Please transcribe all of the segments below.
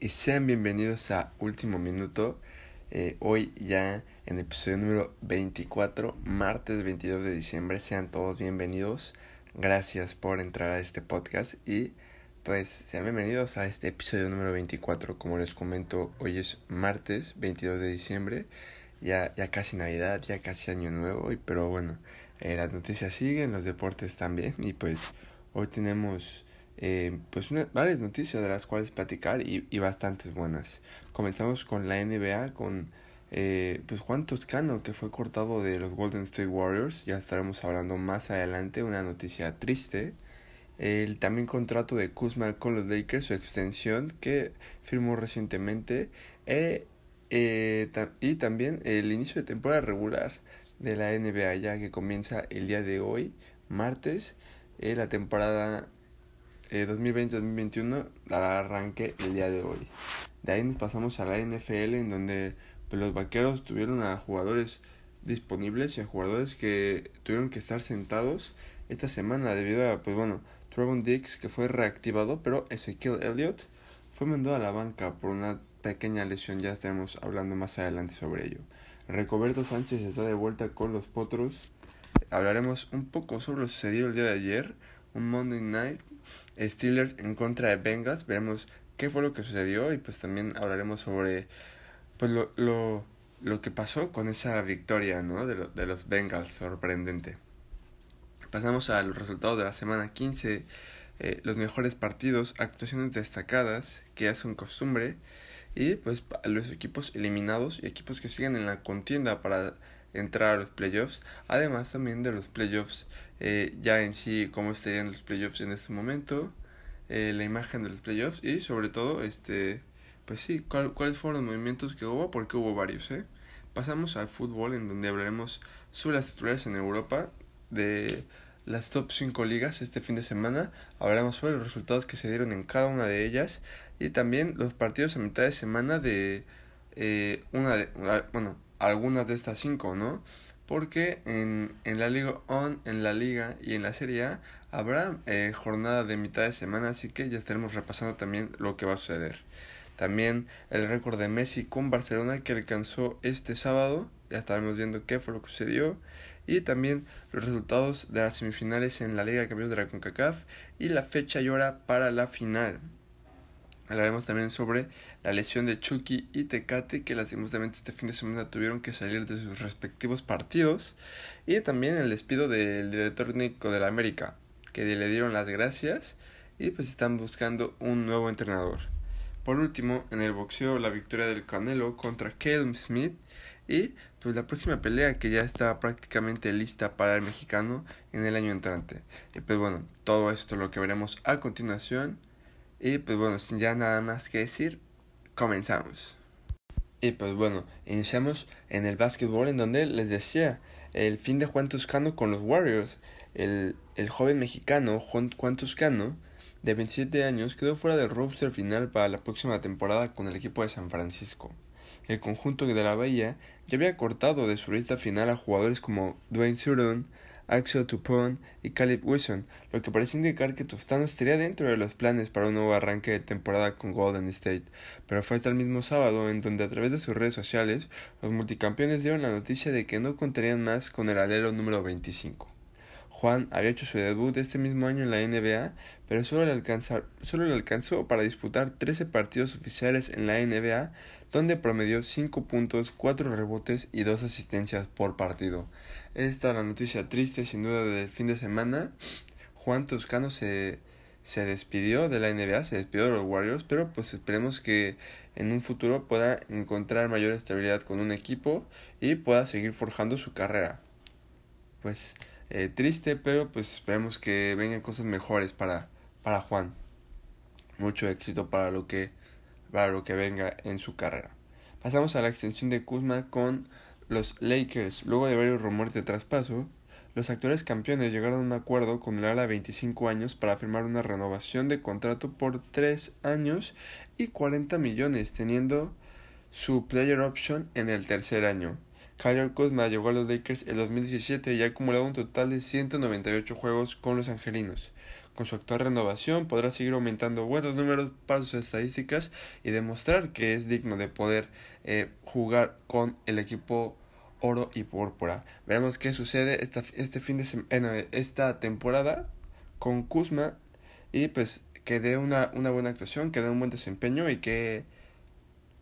y sean bienvenidos a Último Minuto. Eh, hoy ya en el episodio número 24, martes 22 de diciembre. Sean todos bienvenidos. Gracias por entrar a este podcast y pues sean bienvenidos a este episodio número 24. Como les comento, hoy es martes 22 de diciembre. Ya, ya casi Navidad, ya casi Año Nuevo. Y, pero bueno, eh, las noticias siguen, los deportes también. Y pues hoy tenemos eh, pues varias noticias de las cuales platicar y, y, bastantes buenas. Comenzamos con la NBA, con eh, pues Juan Toscano, que fue cortado de los Golden State Warriors. Ya estaremos hablando más adelante, una noticia triste. El también contrato de Kuzma con los Lakers, su extensión que firmó recientemente. Eh, eh, y también el inicio de temporada regular de la NBA, ya que comienza el día de hoy, martes. La temporada 2020-2021 dará arranque el día de hoy. De ahí nos pasamos a la NFL en donde pues, los vaqueros tuvieron a jugadores disponibles y a jugadores que tuvieron que estar sentados esta semana debido a, pues bueno, Trevon Dix que fue reactivado, pero Ezekiel Elliott fue mandado a la banca por una pequeña lesión, ya estaremos hablando más adelante sobre ello. Recoberto Sánchez está de vuelta con los Potros. Hablaremos un poco sobre lo sucedido el día de ayer, un Monday Night Steelers en contra de Bengals. Veremos qué fue lo que sucedió y pues también hablaremos sobre pues lo, lo, lo que pasó con esa victoria ¿no? de, lo, de los Bengals, sorprendente. Pasamos a los resultados de la semana 15, eh, los mejores partidos, actuaciones destacadas que ya son costumbre y pues los equipos eliminados y equipos que siguen en la contienda para entrar a los playoffs, además también de los playoffs eh, ya en sí cómo estarían los playoffs en este momento, eh, la imagen de los playoffs y sobre todo, este, pues sí, cuáles fueron los movimientos que hubo, porque hubo varios, ¿eh? Pasamos al fútbol en donde hablaremos sobre las titulares en Europa, de las top 5 ligas este fin de semana, hablaremos sobre los resultados que se dieron en cada una de ellas y también los partidos a mitad de semana de eh, una de, bueno, algunas de estas cinco, ¿no? porque en, en la Liga On, en la Liga y en la Serie A habrá eh, jornada de mitad de semana, así que ya estaremos repasando también lo que va a suceder. También el récord de Messi con Barcelona que alcanzó este sábado, ya estaremos viendo qué fue lo que sucedió. Y también los resultados de las semifinales en la Liga de Campeones de la CONCACAF y la fecha y hora para la final. Hablaremos también sobre la lesión de Chucky y Tecate, que lastimosamente este fin de semana tuvieron que salir de sus respectivos partidos. Y también el despido del director técnico de la América, que le dieron las gracias y pues están buscando un nuevo entrenador. Por último, en el boxeo, la victoria del Canelo contra Caleb Smith y pues la próxima pelea que ya está prácticamente lista para el mexicano en el año entrante. Y pues bueno, todo esto lo que veremos a continuación. Y pues bueno, sin ya nada más que decir, comenzamos. Y pues bueno, iniciamos en el básquetbol en donde les decía el fin de Juan Toscano con los Warriors. El, el joven mexicano Juan, Juan Toscano, de 27 años, quedó fuera del roster final para la próxima temporada con el equipo de San Francisco. El conjunto de la Bahía ya había cortado de su lista final a jugadores como Dwayne Surton, Axel Tupon y Caleb Wilson, lo que parece indicar que Tostano estaría dentro de los planes para un nuevo arranque de temporada con Golden State, pero fue hasta el mismo sábado en donde a través de sus redes sociales los multicampeones dieron la noticia de que no contarían más con el alero número 25. Juan había hecho su debut este mismo año en la NBA, pero solo le, solo le alcanzó para disputar 13 partidos oficiales en la NBA, donde promedió 5 puntos, 4 rebotes y 2 asistencias por partido. Esta es la noticia triste sin duda del fin de semana. Juan Toscano se, se despidió de la NBA, se despidió de los Warriors, pero pues esperemos que en un futuro pueda encontrar mayor estabilidad con un equipo y pueda seguir forjando su carrera. Pues eh, triste, pero pues esperemos que vengan cosas mejores para, para Juan. Mucho éxito para lo que para lo que venga en su carrera. Pasamos a la extensión de Kuzma con los Lakers, luego de varios rumores de traspaso, los actuales campeones llegaron a un acuerdo con el ala de 25 años para firmar una renovación de contrato por 3 años y 40 millones, teniendo su player option en el tercer año. Kyle Kuzma llegó a los Lakers en 2017 y ha acumulado un total de 198 juegos con los angelinos. Con su actual renovación podrá seguir aumentando buenos números para sus estadísticas y demostrar que es digno de poder eh, jugar con el equipo oro y púrpura. Veremos qué sucede esta, este fin de semana, esta temporada con Kuzma y pues que dé una, una buena actuación, que dé un buen desempeño y que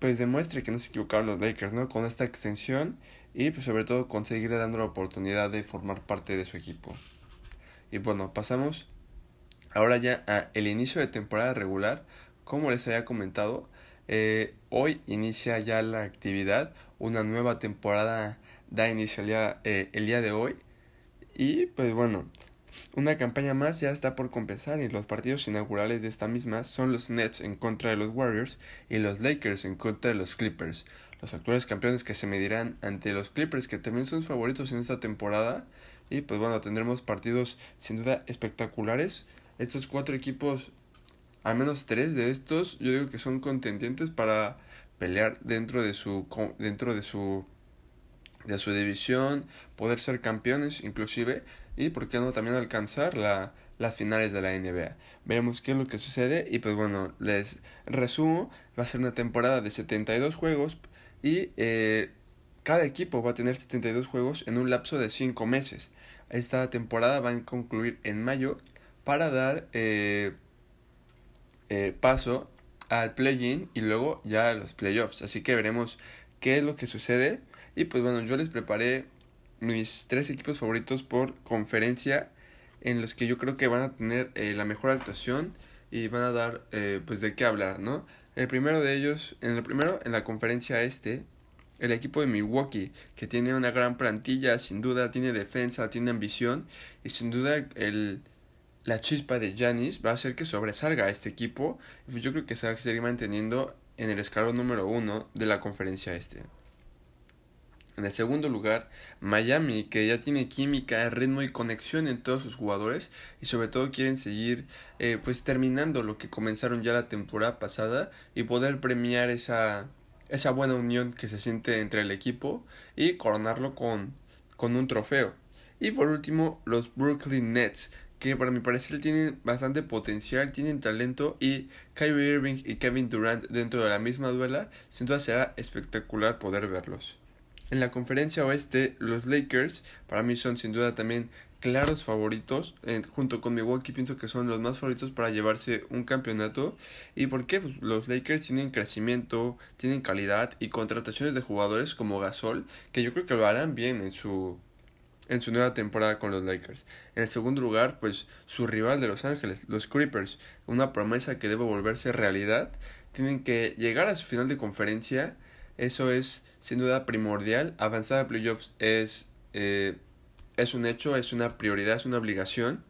pues demuestre que no se equivocaron los Lakers, ¿no? Con esta extensión y pues sobre todo conseguirle dando la oportunidad de formar parte de su equipo. Y bueno, pasamos ahora ya el inicio de temporada regular. Como les había comentado, eh, hoy inicia ya la actividad, una nueva temporada da inicio el día, eh, el día de hoy. Y pues bueno, una campaña más ya está por compensar y los partidos inaugurales de esta misma son los Nets en contra de los Warriors y los Lakers en contra de los Clippers. Los actuales campeones que se medirán ante los Clippers que también son favoritos en esta temporada y pues bueno tendremos partidos sin duda espectaculares. Estos cuatro equipos, al menos tres de estos, yo digo que son contendientes para pelear dentro de su dentro de su de su división, poder ser campeones inclusive y por qué no también alcanzar la, las finales de la NBA. Veremos qué es lo que sucede y pues bueno, les resumo, va a ser una temporada de 72 juegos y eh, cada equipo va a tener 72 juegos en un lapso de 5 meses. Esta temporada va a concluir en mayo para dar eh, eh, paso al play-in y luego ya a los playoffs. Así que veremos qué es lo que sucede. Y pues bueno, yo les preparé mis tres equipos favoritos por conferencia en los que yo creo que van a tener eh, la mejor actuación y van a dar eh, pues de qué hablar, ¿no? El primero de ellos, en el primero, en la conferencia este, el equipo de Milwaukee, que tiene una gran plantilla, sin duda tiene defensa, tiene ambición y sin duda el, la chispa de Janis va a hacer que sobresalga a este equipo y yo creo que se va a seguir manteniendo en el escalón número uno de la conferencia este. En el segundo lugar, Miami, que ya tiene química, ritmo y conexión en todos sus jugadores y sobre todo quieren seguir eh, pues terminando lo que comenzaron ya la temporada pasada y poder premiar esa, esa buena unión que se siente entre el equipo y coronarlo con, con un trofeo. Y por último, los Brooklyn Nets, que para mi parecer tienen bastante potencial, tienen talento y Kyrie Irving y Kevin Durant dentro de la misma duela, sin duda será espectacular poder verlos. En la conferencia oeste, los Lakers para mí son sin duda también claros favoritos. Junto con Milwaukee pienso que son los más favoritos para llevarse un campeonato. ¿Y por qué? Pues los Lakers tienen crecimiento, tienen calidad y contrataciones de jugadores como Gasol, que yo creo que lo harán bien en su en su nueva temporada con los Lakers. En el segundo lugar, pues su rival de Los Ángeles, los Creepers, una promesa que debe volverse realidad. Tienen que llegar a su final de conferencia. Eso es sin duda primordial. Avanzar a playoffs es, eh, es un hecho, es una prioridad, es una obligación.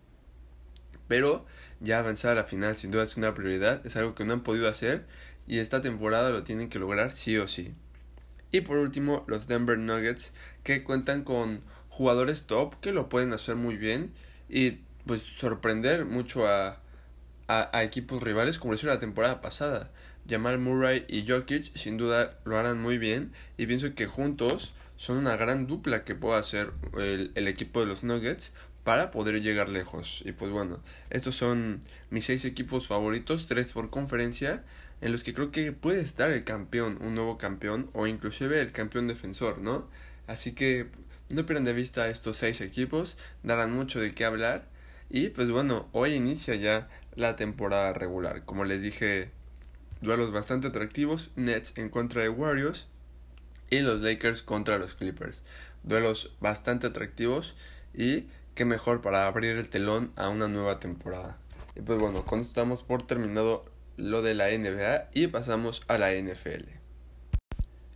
Pero ya avanzar a la final sin duda es una prioridad, es algo que no han podido hacer y esta temporada lo tienen que lograr sí o sí. Y por último, los Denver Nuggets que cuentan con jugadores top que lo pueden hacer muy bien y pues sorprender mucho a, a, equipos rivales como lo hizo la temporada pasada. Jamal Murray y Jokic sin duda lo harán muy bien y pienso que juntos son una gran dupla que puede hacer el, el, equipo de los Nuggets para poder llegar lejos. Y pues bueno, estos son mis seis equipos favoritos, tres por conferencia, en los que creo que puede estar el campeón, un nuevo campeón o inclusive el campeón defensor, ¿no? Así que no pierdan de vista estos seis equipos, darán mucho de qué hablar. Y pues bueno, hoy inicia ya la temporada regular. Como les dije duelos bastante atractivos, Nets en contra de Warriors y los Lakers contra los Clippers. Duelos bastante atractivos y qué mejor para abrir el telón a una nueva temporada. Y pues bueno, con esto estamos por terminado lo de la NBA y pasamos a la NFL.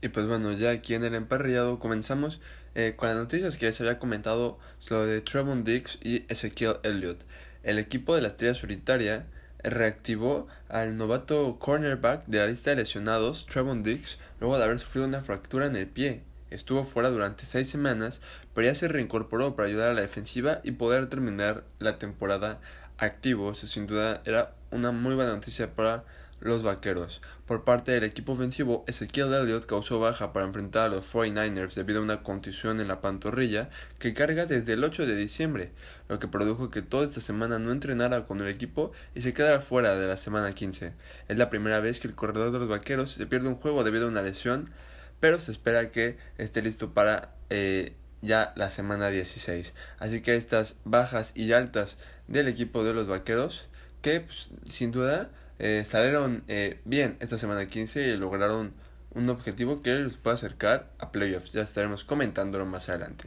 Y pues bueno, ya aquí en el emparrillado comenzamos eh, con las noticias que les había comentado sobre de Trevon Dix y Ezekiel Elliott. El equipo de la estrella solitaria reactivó al novato cornerback de la lista de lesionados, Trevon Diggs, luego de haber sufrido una fractura en el pie. Estuvo fuera durante seis semanas, pero ya se reincorporó para ayudar a la defensiva y poder terminar la temporada activo. Eso sin duda era una muy buena noticia para los vaqueros. Por parte del equipo ofensivo, Ezequiel Elliott causó baja para enfrentar a los 49ers debido a una contusión en la pantorrilla que carga desde el 8 de diciembre, lo que produjo que toda esta semana no entrenara con el equipo y se quedara fuera de la semana 15. Es la primera vez que el corredor de los vaqueros se pierde un juego debido a una lesión, pero se espera que esté listo para eh, ya la semana 16. Así que estas bajas y altas del equipo de los vaqueros, que pues, sin duda eh, salieron eh, bien esta semana 15 y lograron un objetivo que les puede acercar a playoffs. Ya estaremos comentándolo más adelante.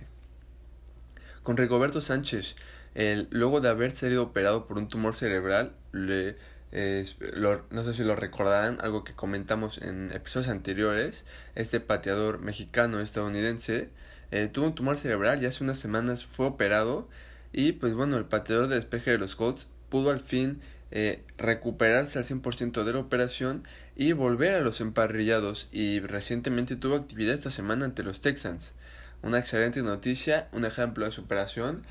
Con Rigoberto Sánchez, luego de haber sido operado por un tumor cerebral, le, no sé si lo recordarán, algo que comentamos en episodios anteriores, este pateador mexicano estadounidense eh, tuvo un tumor cerebral y hace unas semanas fue operado y pues bueno, el pateador de despeje de los Colts pudo al fin eh, recuperarse al 100% de la operación y volver a los emparrillados y recientemente tuvo actividad esta semana ante los Texans. Una excelente noticia, un ejemplo de superación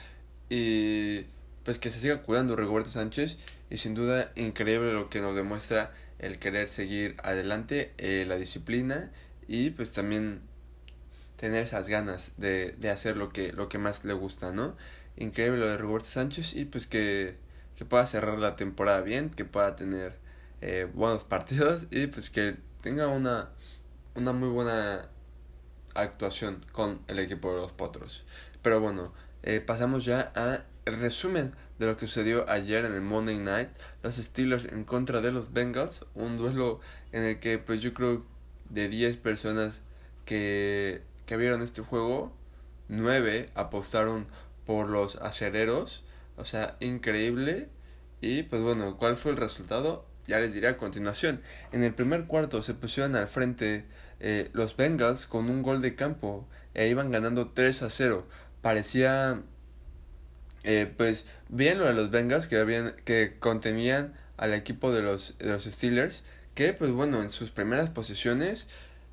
y pues que se siga cuidando Roberto Sánchez y sin duda increíble lo que nos demuestra el querer seguir adelante, eh, la disciplina y pues también tener esas ganas de, de hacer lo que, lo que más le gusta, ¿no? Increíble lo de Roberto Sánchez y pues que, que pueda cerrar la temporada bien, que pueda tener eh, buenos partidos y pues que tenga una, una muy buena actuación con el equipo de los Potros. Pero bueno, eh, pasamos ya a resumen de lo que sucedió ayer en el Monday Night. Los Steelers en contra de los Bengals. Un duelo en el que pues yo creo de 10 personas que que vieron este juego, nueve apostaron por los acereros, o sea, increíble. Y pues bueno, ¿cuál fue el resultado? Ya les diré a continuación. En el primer cuarto se pusieron al frente eh, los Bengals con un gol de campo e iban ganando 3 a 0. Parecía eh, pues bien lo de los Bengals que, habían, que contenían al equipo de los, de los Steelers que pues bueno en sus primeras posiciones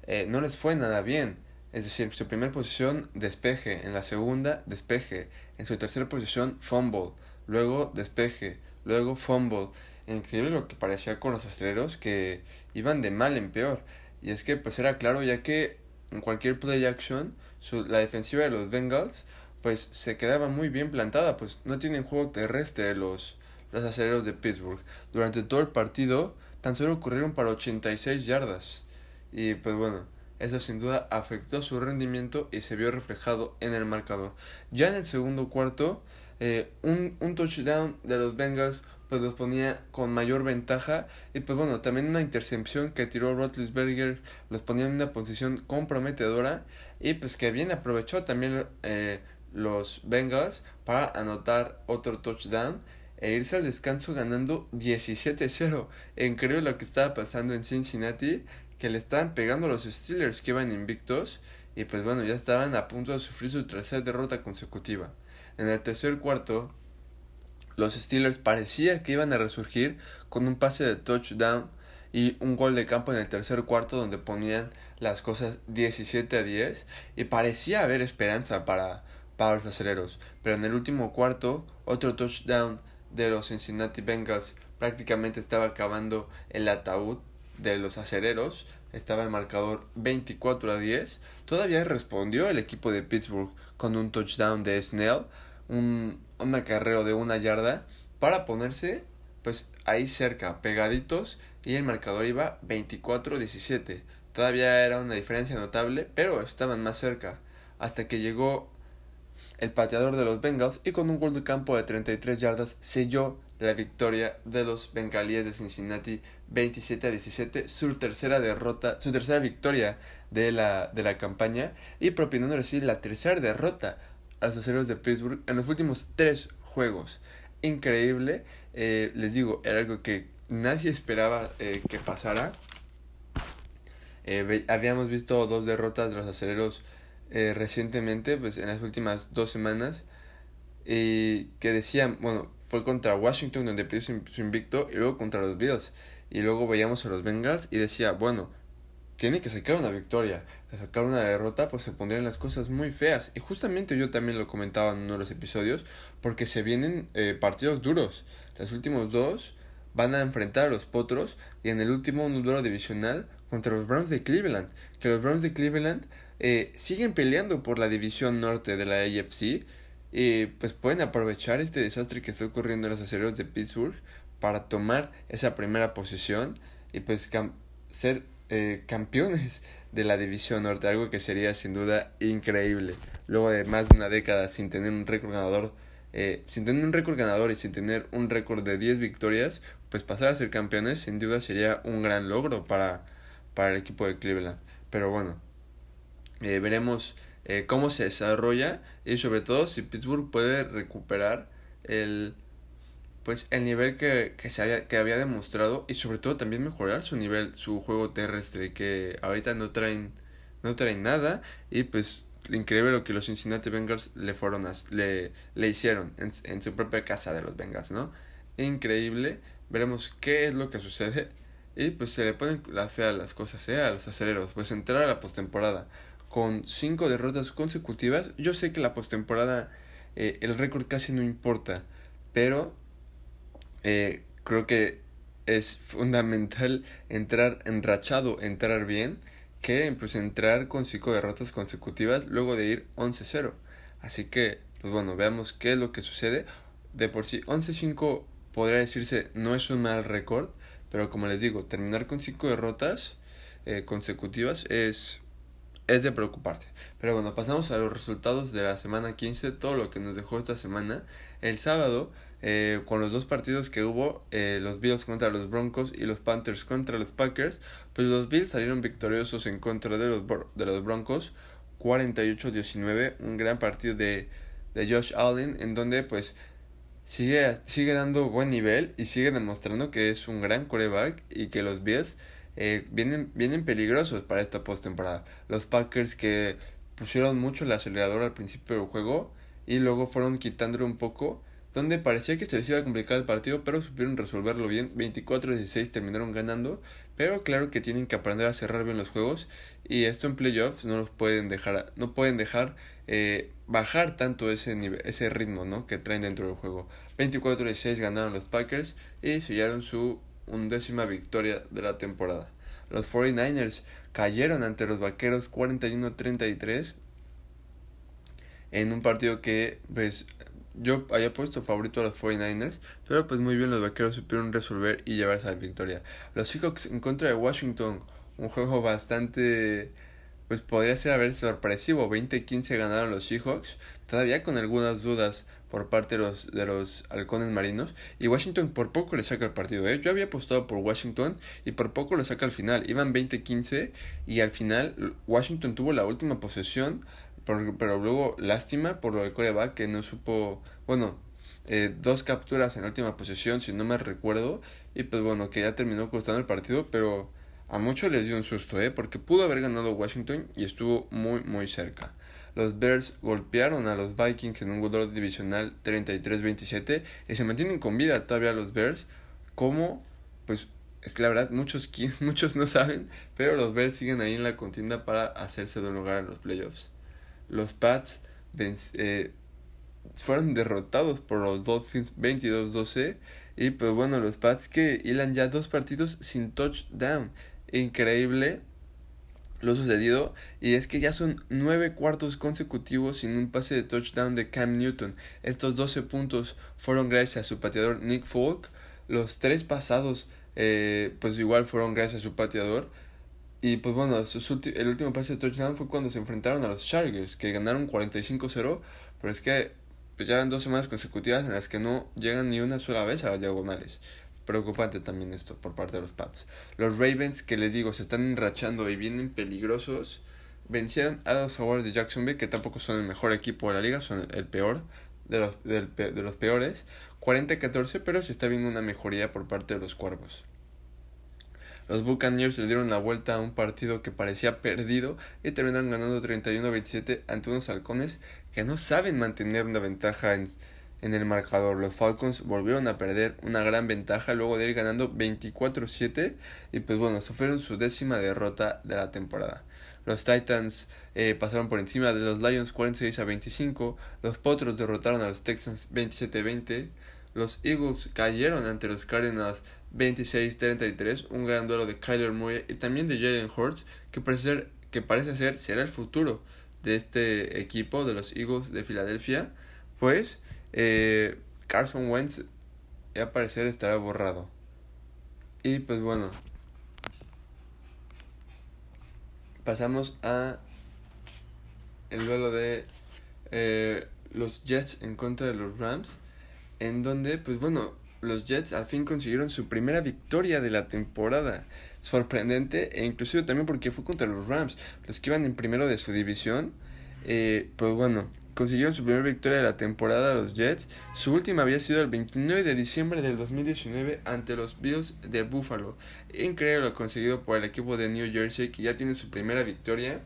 eh, no les fue nada bien es decir, su primera posición despeje, en la segunda despeje, en su tercera posición fumble, luego despeje, luego fumble. Increíble lo que parecía con los aceleros que iban de mal en peor. Y es que pues era claro ya que en cualquier play action su, la defensiva de los Bengals pues se quedaba muy bien plantada, pues no tienen juego terrestre los, los aceleros de Pittsburgh. Durante todo el partido tan solo corrieron para 86 yardas. Y pues bueno, eso sin duda afectó su rendimiento y se vio reflejado en el marcador. Ya en el segundo cuarto, eh, un, un touchdown de los Bengals pues los ponía con mayor ventaja y pues bueno, también una intercepción que tiró Rotlisberger los ponía en una posición comprometedora y pues que bien aprovechó también eh, los Bengals para anotar otro touchdown e irse al descanso ganando 17-0. Increíble lo que estaba pasando en Cincinnati que le estaban pegando a los Steelers que iban invictos y pues bueno, ya estaban a punto de sufrir su tercera derrota consecutiva. En el tercer cuarto, los Steelers parecía que iban a resurgir con un pase de touchdown y un gol de campo en el tercer cuarto donde ponían las cosas 17 a 10 y parecía haber esperanza para, para los aceleros. Pero en el último cuarto, otro touchdown de los Cincinnati Bengals prácticamente estaba acabando el ataúd de los acereros estaba el marcador 24 a 10. Todavía respondió el equipo de Pittsburgh con un touchdown de Snell, un, un acarreo de una yarda para ponerse pues ahí cerca, pegaditos y el marcador iba 24 a 17. Todavía era una diferencia notable, pero estaban más cerca hasta que llegó el pateador de los Bengals y con un gol de campo de 33 yardas selló la victoria de los bengalíes de Cincinnati 27 a 17, su tercera derrota, su tercera victoria de la, de la campaña y propinando así la tercera derrota a los aceros de Pittsburgh en los últimos tres juegos. Increíble, eh, les digo, era algo que nadie esperaba eh, que pasara. Eh, habíamos visto dos derrotas de los aceleros recientemente, pues en las últimas dos semanas, y que decían, bueno, fue contra Washington donde pidió su, invicto y luego contra los Bills. Y luego veíamos a los Bengals y decía, bueno, tiene que sacar una victoria. De sacar una derrota, pues se pondrían las cosas muy feas. Y justamente yo también lo comentaba en uno de los episodios, porque se vienen eh, partidos duros. Los últimos dos, van a enfrentar a los Potros y en el último un duelo divisional contra los Browns de Cleveland, que los Browns de Cleveland eh, siguen peleando por la división norte de la AFC y pues pueden aprovechar este desastre que está ocurriendo en los acereros de Pittsburgh para tomar esa primera posición y pues ser eh, campeones de la división norte, algo que sería sin duda increíble. Luego de más de una década sin tener un récord ganador, eh, sin tener un récord ganador y sin tener un récord de 10 victorias, pues pasar a ser campeones sin duda sería un gran logro para, para el equipo de Cleveland. Pero bueno, eh, veremos eh, cómo se desarrolla y sobre todo si Pittsburgh puede recuperar el pues el nivel que, que, se había, que había demostrado y sobre todo también mejorar su nivel, su juego terrestre, que ahorita no traen, no traen nada y pues increíble lo que los Cincinnati Bengals le fueron le, le hicieron en, en, su propia casa de los Bengals, ¿no? Increíble, veremos qué es lo que sucede y pues se le ponen la fe a las cosas, ¿eh? A los aceleros, pues entrar a la postemporada con cinco derrotas consecutivas, yo sé que la postemporada eh, el récord casi no importa, pero eh, creo que es fundamental entrar enrachado, entrar bien, que pues entrar con cinco derrotas consecutivas luego de ir 11-0. Así que, pues bueno, veamos qué es lo que sucede. De por sí, 11-5 podría decirse no es un mal récord, pero como les digo, terminar con cinco derrotas eh, consecutivas es es de preocuparte. Pero bueno, pasamos a los resultados de la semana 15, todo lo que nos dejó esta semana. El sábado, eh, con los dos partidos que hubo, eh, los Bills contra los Broncos y los Panthers contra los Packers, pues los Bills salieron victoriosos en contra de los, de los Broncos, 48-19, un gran partido de, de Josh Allen, en donde pues sigue, sigue dando buen nivel y sigue demostrando que es un gran coreback y que los Bills eh, vienen, vienen peligrosos para esta postemporada. Los Packers que pusieron mucho el acelerador al principio del juego y luego fueron quitándolo un poco, donde parecía que se les iba a complicar el partido, pero supieron resolverlo bien. 24-16 terminaron ganando, pero claro que tienen que aprender a cerrar bien los juegos y esto en playoffs no los pueden dejar, no pueden dejar eh, bajar tanto ese nivel, ese ritmo, ¿no? que traen dentro del juego. 24-16 ganaron los Packers y sellaron su undécima victoria de la temporada. Los 49ers cayeron ante los Vaqueros 41-33 en un partido que pues yo había puesto favorito a los 49ers, pero pues muy bien los Vaqueros supieron resolver y llevarse a la victoria. Los Seahawks en contra de Washington, un juego bastante pues podría ser a ver sorpresivo, 20-15 ganaron los Seahawks, todavía con algunas dudas por parte de los, de los halcones marinos. Y Washington por poco le saca el partido. ¿eh? Yo había apostado por Washington y por poco le saca al final. Iban 20-15 y al final Washington tuvo la última posesión. Pero, luego lástima por lo del coreback que no supo. Bueno, eh, dos capturas en la última posesión, si no me recuerdo. Y pues bueno, que ya terminó costando el partido. Pero a muchos les dio un susto, ¿eh? porque pudo haber ganado Washington y estuvo muy, muy cerca. Los Bears golpearon a los Vikings en un duelo divisional 33-27 y se mantienen con vida todavía los Bears. Como, pues, es que la verdad muchos, muchos no saben, pero los Bears siguen ahí en la contienda para hacerse de un lugar en los playoffs. Los Pats eh, fueron derrotados por los Dolphins 22-12 y pues bueno, los Pats que hilan ya dos partidos sin touchdown. Increíble lo sucedido y es que ya son nueve cuartos consecutivos sin un pase de touchdown de Cam Newton. Estos 12 puntos fueron gracias a su pateador Nick Folk. Los tres pasados eh, pues igual fueron gracias a su pateador. Y pues bueno, el último pase de touchdown fue cuando se enfrentaron a los Chargers, que ganaron 45-0, pero es que pues ya eran dos semanas consecutivas en las que no llegan ni una sola vez a las diagonales preocupante también esto por parte de los Pats. Los Ravens, que les digo, se están enrachando y vienen peligrosos, vencieron a los Jaguars de Jacksonville, que tampoco son el mejor equipo de la liga, son el peor de los, de los peores. 40-14, pero se está viendo una mejoría por parte de los Cuervos. Los Buccaneers le dieron la vuelta a un partido que parecía perdido y terminaron ganando 31-27 ante unos halcones que no saben mantener una ventaja en, en el marcador. Los Falcons volvieron a perder una gran ventaja luego de ir ganando 24-7 y pues bueno, sufrieron su décima derrota de la temporada. Los Titans eh, pasaron por encima de los Lions 46 a 25, los Potros derrotaron a los Texans 27-20, los Eagles cayeron ante los Cardinals 26-33, un gran duelo de Kyler Murray y también de Jalen Hurts, que parece, ser, que parece ser será el futuro de este equipo de los Eagles de Filadelfia, pues eh, Carson Wentz al parecer estará borrado. Y pues bueno, pasamos a el duelo de eh, los Jets en contra de los Rams, en donde, pues bueno, los Jets al fin consiguieron su primera victoria de la temporada. Sorprendente, e inclusive también porque fue contra los Rams, los que iban en primero de su división. Eh, pues bueno, consiguieron su primera victoria de la temporada los Jets. Su última había sido el 29 de diciembre del 2019 ante los Bills de Buffalo. Increíble lo conseguido por el equipo de New Jersey que ya tiene su primera victoria.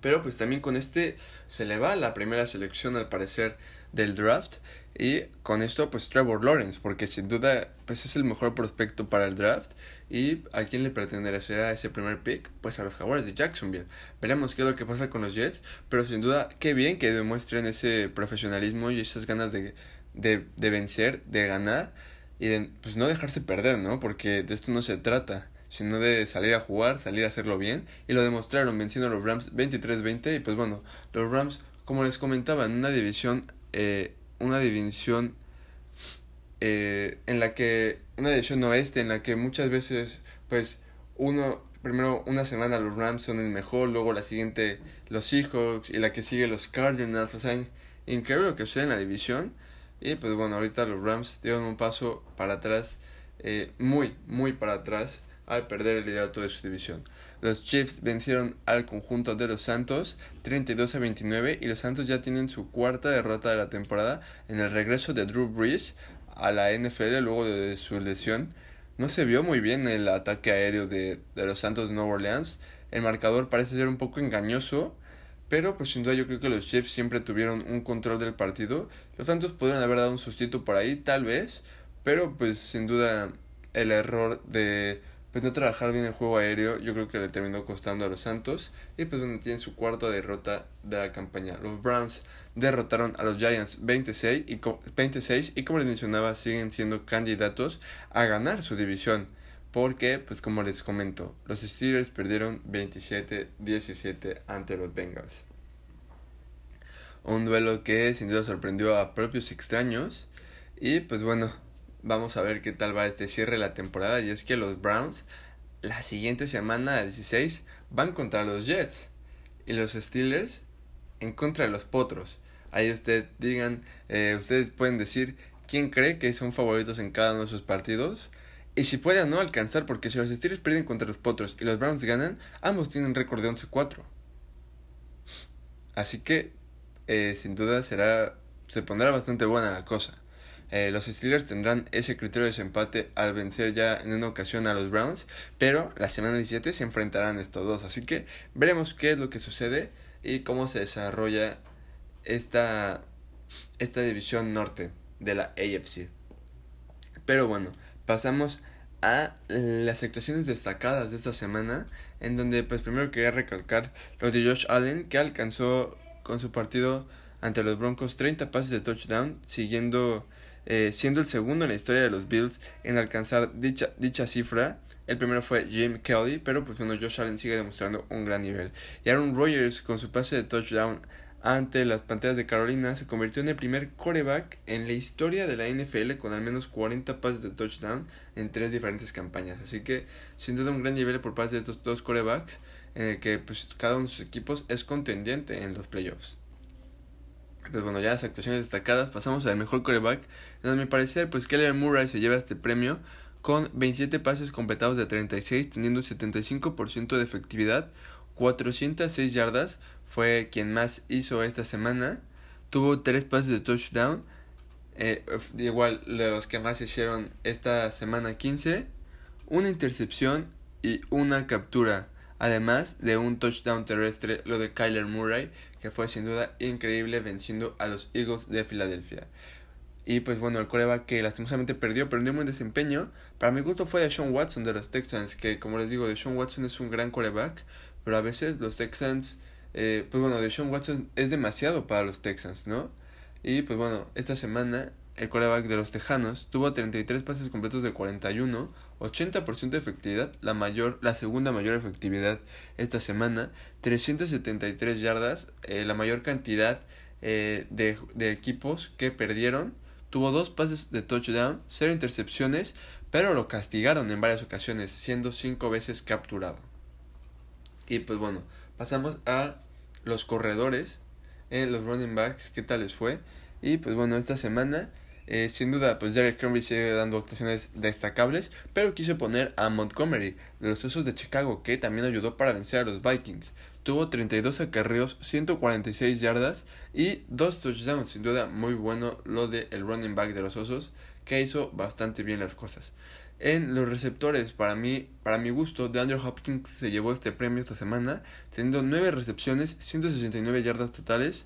Pero pues también con este se le va la primera selección al parecer del draft. Y con esto pues Trevor Lawrence, porque sin duda pues es el mejor prospecto para el draft. ¿Y a quién le pertenecerá ese primer pick? Pues a los Jaguars de Jacksonville. Veremos qué es lo que pasa con los Jets, pero sin duda qué bien que demuestren ese profesionalismo y esas ganas de, de, de vencer, de ganar y de pues no dejarse perder, ¿no? Porque de esto no se trata sino de salir a jugar, salir a hacerlo bien, y lo demostraron venciendo a los Rams 23-20, y pues bueno, los Rams, como les comentaba, en una división, eh, una división eh, en la que, una división oeste, en la que muchas veces, pues, uno, primero una semana los Rams son el mejor, luego la siguiente los Seahawks, y la que sigue los Cardinals, o sea, increíble lo que sucede en la división, y pues bueno, ahorita los Rams dieron un paso para atrás, eh, muy, muy para atrás, al perder el liderato de su división. Los Chiefs vencieron al conjunto de los Santos 32 a 29 y los Santos ya tienen su cuarta derrota de la temporada en el regreso de Drew Brees a la NFL luego de su lesión. No se vio muy bien el ataque aéreo de, de los Santos de Nueva Orleans. El marcador parece ser un poco engañoso, pero pues sin duda yo creo que los Chiefs siempre tuvieron un control del partido. Los Santos podrían haber dado un sustituto por ahí, tal vez, pero pues sin duda el error de pues no trabajar bien el juego aéreo, yo creo que le terminó costando a los Santos. Y pues bueno, tienen su cuarta derrota de la campaña. Los Browns derrotaron a los Giants 26 y, 26 y como les mencionaba, siguen siendo candidatos a ganar su división. Porque, pues como les comento, los Steelers perdieron 27-17 ante los Bengals. Un duelo que sin duda sorprendió a propios extraños. Y pues bueno, Vamos a ver qué tal va este cierre de la temporada. Y es que los Browns, la siguiente semana, 16, van contra los Jets. Y los Steelers en contra de los Potros. Ahí ustedes digan, eh, ustedes pueden decir quién cree que son favoritos en cada uno de sus partidos. Y si pueden no alcanzar, porque si los Steelers pierden contra los Potros y los Browns ganan, ambos tienen récord de 11-4. Así que, eh, sin duda, será, se pondrá bastante buena la cosa. Eh, los Steelers tendrán ese criterio de desempate al vencer ya en una ocasión a los Browns, pero la semana 17 se enfrentarán estos dos, así que veremos qué es lo que sucede y cómo se desarrolla esta, esta división norte de la AFC. Pero bueno, pasamos a las actuaciones destacadas de esta semana, en donde pues primero quería recalcar lo de Josh Allen, que alcanzó con su partido ante los Broncos 30 pases de touchdown, siguiendo eh, siendo el segundo en la historia de los Bills en alcanzar dicha, dicha cifra. El primero fue Jim Kelly, pero pues bueno, Josh Allen sigue demostrando un gran nivel. Y Aaron Rodgers con su pase de touchdown ante las Panteras de Carolina se convirtió en el primer coreback en la historia de la NFL con al menos 40 pases de touchdown en tres diferentes campañas. Así que sin duda un gran nivel por parte de estos dos corebacks en el que pues, cada uno de sus equipos es contendiente en los playoffs. Pues bueno, ya las actuaciones destacadas, pasamos al mejor coreback. En mi parecer, pues Keller Murray se lleva este premio con 27 pases completados de 36, teniendo un 75% de efectividad, 406 yardas, fue quien más hizo esta semana. Tuvo 3 pases de touchdown, eh, igual de los que más hicieron esta semana 15, una intercepción y una captura, además de un touchdown terrestre, lo de Kyler Murray, que fue sin duda increíble venciendo a los Eagles de Filadelfia. Y pues bueno, el coreback que lastimosamente perdió, pero un buen desempeño. Para mi gusto fue de Sean Watson de los Texans, que como les digo, de Sean Watson es un gran coreback, pero a veces los Texans, eh, pues bueno, de Sean Watson es demasiado para los Texans, ¿no? Y pues bueno, esta semana el quarterback de los Tejanos, tuvo 33 pases completos de 41, 80% de efectividad, la, mayor, la segunda mayor efectividad esta semana, 373 yardas, eh, la mayor cantidad eh, de, de equipos que perdieron. Tuvo dos pases de touchdown, cero intercepciones, pero lo castigaron en varias ocasiones, siendo cinco veces capturado. Y pues bueno, pasamos a los corredores, eh, los running backs, qué tal les fue. Y pues bueno, esta semana, eh, sin duda, pues Derek Henry sigue dando actuaciones destacables, pero quise poner a Montgomery, de los Usos de Chicago, que también ayudó para vencer a los Vikings. Tuvo 32 acarreos, 146 yardas y dos touchdowns. Sin duda, muy bueno lo del el running back de los Osos, que hizo bastante bien las cosas. En los receptores, para mí, para mi gusto, DeAndre Hopkins se llevó este premio esta semana, teniendo 9 recepciones, 169 yardas totales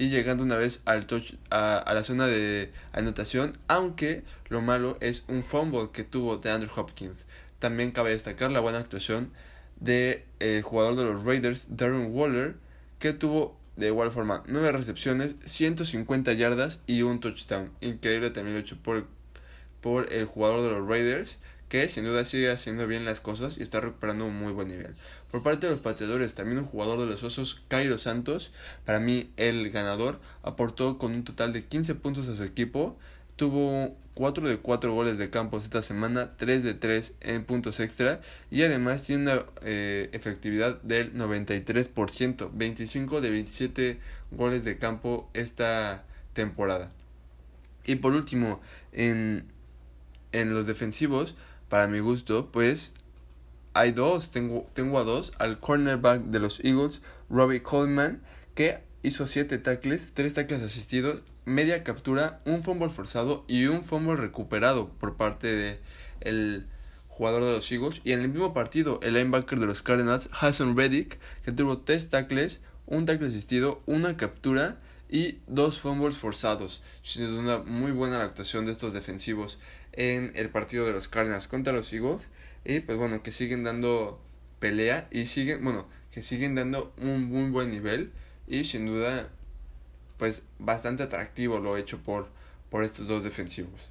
y llegando una vez al touch, a, la zona de anotación, aunque lo malo es un fumble que tuvo DeAndre Hopkins. También cabe destacar la buena actuación del el jugador de los Raiders, Darren Waller, que tuvo de igual forma 9 recepciones, 150 yardas y un touchdown. Increíble también lo hecho por por el jugador de los Raiders, que sin duda sigue haciendo bien las cosas y está recuperando un muy buen nivel. Por parte de los pateadores, también un jugador de los Osos, Cairo Santos, para mí el ganador, aportó con un total de 15 puntos a su equipo, tuvo 4 de 4 goles de campo esta semana, 3 de 3 en puntos extra y además tiene una eh, efectividad del 93%, 25 de 27 goles de campo esta temporada. Y por último, en en los defensivos, para mi gusto, pues hay dos, tengo, tengo a dos, al cornerback de los Eagles, Robbie Coleman, que hizo siete tackles, tres tackles asistidos, media captura, un fumble forzado y un fumble recuperado por parte de el jugador de los Eagles. Y en el mismo partido, el linebacker de los Cardinals, Hassan Reddick, que tuvo tres tackles, un tackle asistido, una captura y dos fumbles forzados. Sin una muy buena la actuación de estos defensivos en el partido de los Cardinals contra los Eagles. Y pues bueno, que siguen dando pelea y siguen, bueno, que siguen dando un muy buen nivel. Y sin duda, pues bastante atractivo lo hecho por, por estos dos defensivos.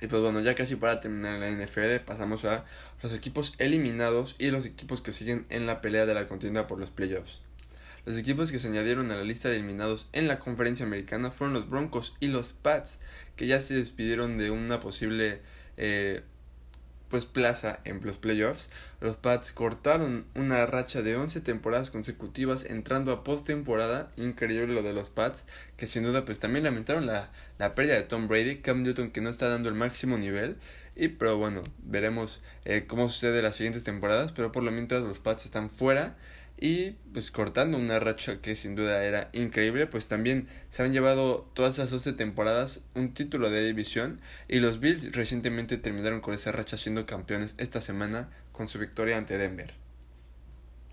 Y pues bueno, ya casi para terminar la NFL pasamos a los equipos eliminados y los equipos que siguen en la pelea de la contienda por los playoffs. Los equipos que se añadieron a la lista de eliminados en la conferencia americana fueron los Broncos y los Pats, que ya se despidieron de una posible eh, pues plaza en los playoffs. Los Pats cortaron una racha de 11 temporadas consecutivas entrando a postemporada. Increíble lo de los Pats, que sin duda pues también lamentaron la, la pérdida de Tom Brady, Cam Newton que no está dando el máximo nivel. Y pero bueno, veremos eh, cómo sucede las siguientes temporadas. Pero por lo mientras los Pats están fuera y pues cortando una racha que sin duda era increíble, pues también se han llevado todas esas 12 temporadas un título de división y los Bills recientemente terminaron con esa racha siendo campeones esta semana con su victoria ante Denver.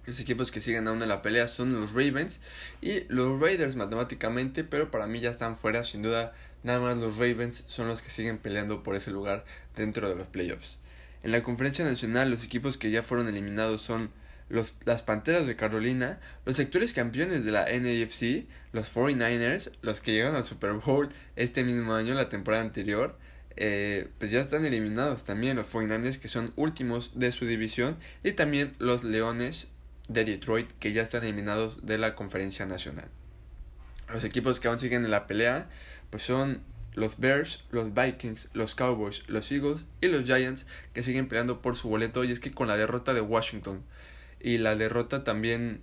Los equipos que siguen aún en la pelea son los Ravens y los Raiders matemáticamente, pero para mí ya están fuera, sin duda nada más los Ravens son los que siguen peleando por ese lugar dentro de los playoffs. En la conferencia nacional los equipos que ya fueron eliminados son los, las Panteras de Carolina, los actuales campeones de la NAFC, los 49ers, los que llegaron al Super Bowl este mismo año, la temporada anterior, eh, pues ya están eliminados también los 49ers que son últimos de su división y también los Leones de Detroit que ya están eliminados de la conferencia nacional. Los equipos que aún siguen en la pelea pues son los Bears, los Vikings, los Cowboys, los Eagles y los Giants que siguen peleando por su boleto y es que con la derrota de Washington y la derrota también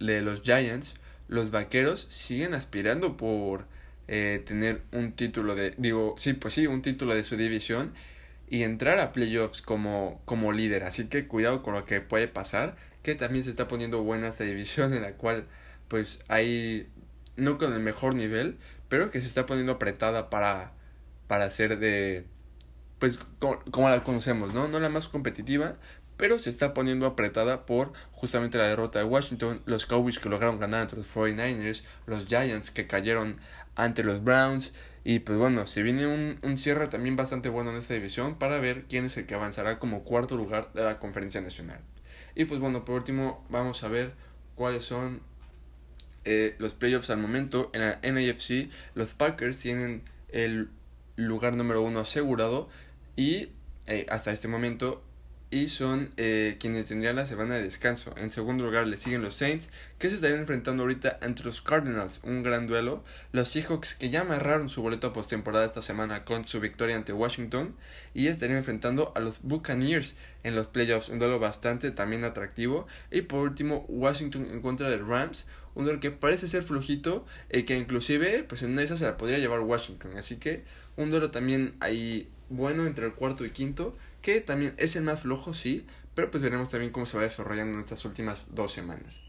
de los Giants, los Vaqueros siguen aspirando por eh, tener un título de, digo, sí, pues sí, un título de su división y entrar a playoffs como, como líder. Así que cuidado con lo que puede pasar, que también se está poniendo buena esta división en la cual pues hay, no con el mejor nivel, pero que se está poniendo apretada para, para ser de, pues como, como la conocemos, ¿no? No la más competitiva, pero se está poniendo apretada por justamente la derrota de Washington, los Cowboys que lograron ganar ante los 49ers, los Giants que cayeron ante los Browns y pues bueno, se viene un, un cierre también bastante bueno en esta división para ver quién es el que avanzará como cuarto lugar de la conferencia nacional. Y pues bueno, por último vamos a ver cuáles son eh, los playoffs al momento. En la NAFC, los Packers tienen el lugar número uno asegurado y eh, hasta este momento y son eh, quienes tendrían la semana de descanso. En segundo lugar le siguen los Saints, que se estarían enfrentando ahorita entre los Cardinals, un gran duelo. Los Seahawks, que ya amarraron su boleto postemporada esta semana con su victoria ante Washington, y estarían enfrentando a los Buccaneers en los playoffs, un duelo bastante también atractivo. Y por último, Washington en contra de Rams, un duelo que parece ser flojito, y que inclusive, pues en una de esas se la podría llevar Washington. Así que un duelo también ahí bueno entre el cuarto y quinto que también es el más flojo, sí, pero pues veremos también cómo se va desarrollando en estas últimas dos semanas.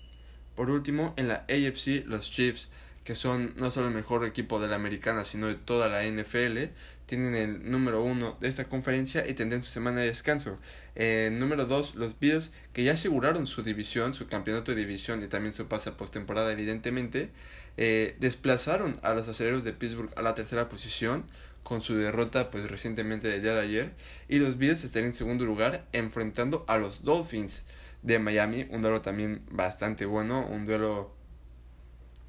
Por último, en la AFC, los Chiefs, que son no solo el mejor equipo de la americana, sino de toda la NFL, tienen el número uno de esta conferencia y tendrán su semana de descanso. En número dos, los Bills, que ya aseguraron su división, su campeonato de división y también su pase postemporada, evidentemente, eh, desplazaron a los aceleros de Pittsburgh a la tercera posición con su derrota pues recientemente del día de ayer y los Bills estarían en segundo lugar enfrentando a los Dolphins de Miami, un duelo también bastante bueno, un duelo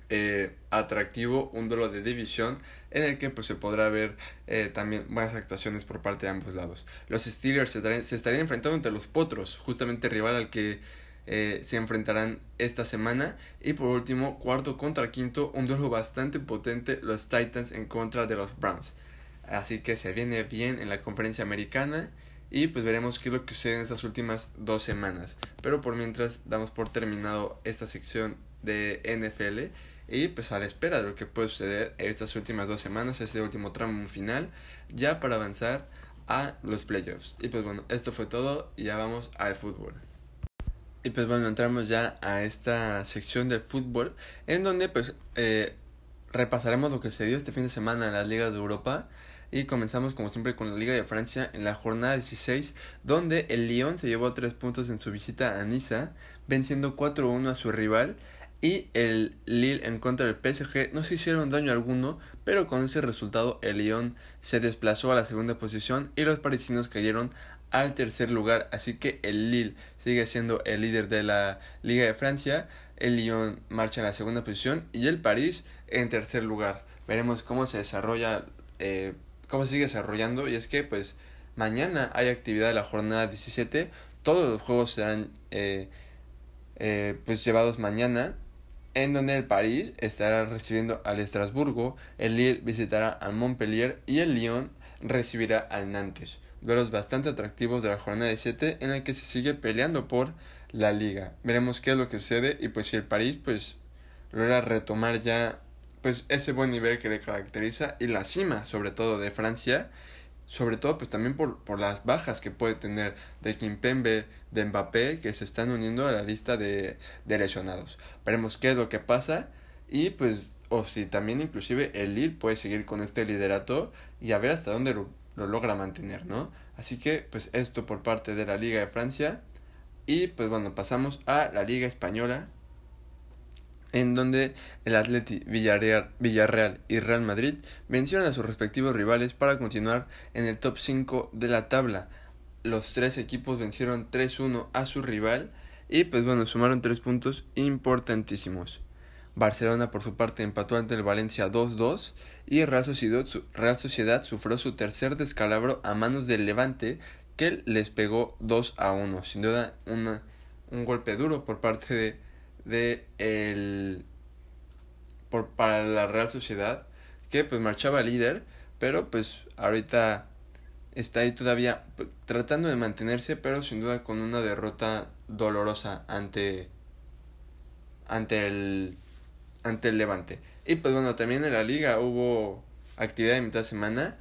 eh, atractivo, un duelo de división en el que pues se podrá ver eh, también buenas actuaciones por parte de ambos lados. Los Steelers se estarían, se estarían enfrentando entre los Potros, justamente rival al que eh, se enfrentarán esta semana. Y por último, cuarto contra quinto, un duelo bastante potente, los Titans en contra de los Browns. Así que se viene bien en la conferencia americana y pues veremos qué es lo que sucede en estas últimas dos semanas. Pero por mientras damos por terminado esta sección de NFL y pues a la espera de lo que puede suceder estas últimas dos semanas, este último tramo final, ya para avanzar a los playoffs. Y pues bueno, esto fue todo y ya vamos al fútbol. Y pues bueno, entramos ya a esta sección del fútbol en donde pues eh, repasaremos lo que se dio este fin de semana en las ligas de Europa y comenzamos como siempre con la Liga de Francia en la jornada 16, donde el Lyon se llevó tres puntos en su visita a Niza, venciendo 4-1 a su rival. Y el Lille en contra del PSG no se hicieron daño alguno, pero con ese resultado el Lyon se desplazó a la segunda posición y los parisinos cayeron al tercer lugar. Así que el Lille sigue siendo el líder de la Liga de Francia, el Lyon marcha en la segunda posición y el París en tercer lugar. Veremos cómo se desarrolla eh, cómo sigue desarrollando. Y es que, pues, mañana hay actividad de la jornada 17. Todos los juegos serán, eh, eh, pues, llevados mañana. En donde el París estará recibiendo al Estrasburgo, el Lille visitará al Montpellier y el Lyon recibirá al Nantes. Duelos bastante atractivos de la jornada 17 en el que se sigue peleando por la liga. Veremos qué es lo que sucede y pues si el París pues logra retomar ya pues ese buen nivel que le caracteriza y la cima sobre todo de Francia sobre todo pues también por, por las bajas que puede tener de Kimpembe, de Mbappé que se están uniendo a la lista de, de lesionados. Veremos qué es lo que pasa y pues o si también inclusive el Lille puede seguir con este liderato y a ver hasta dónde lo, lo logra mantener no así que pues esto por parte de la Liga de Francia. Y pues bueno pasamos a la Liga Española en donde el Atleti, Villarreal, y Real Madrid vencieron a sus respectivos rivales para continuar en el top 5 de la tabla. Los tres equipos vencieron 3-1 a su rival y pues bueno, sumaron tres puntos importantísimos. Barcelona por su parte empató ante el Valencia 2-2 y Real Sociedad, Real Sociedad sufrió su tercer descalabro a manos del Levante que les pegó 2 1. Sin duda una, un golpe duro por parte de de el por para la Real Sociedad que pues marchaba líder pero pues ahorita está ahí todavía tratando de mantenerse pero sin duda con una derrota dolorosa ante ante el ante el Levante. Y pues bueno también en la liga hubo actividad de mitad de semana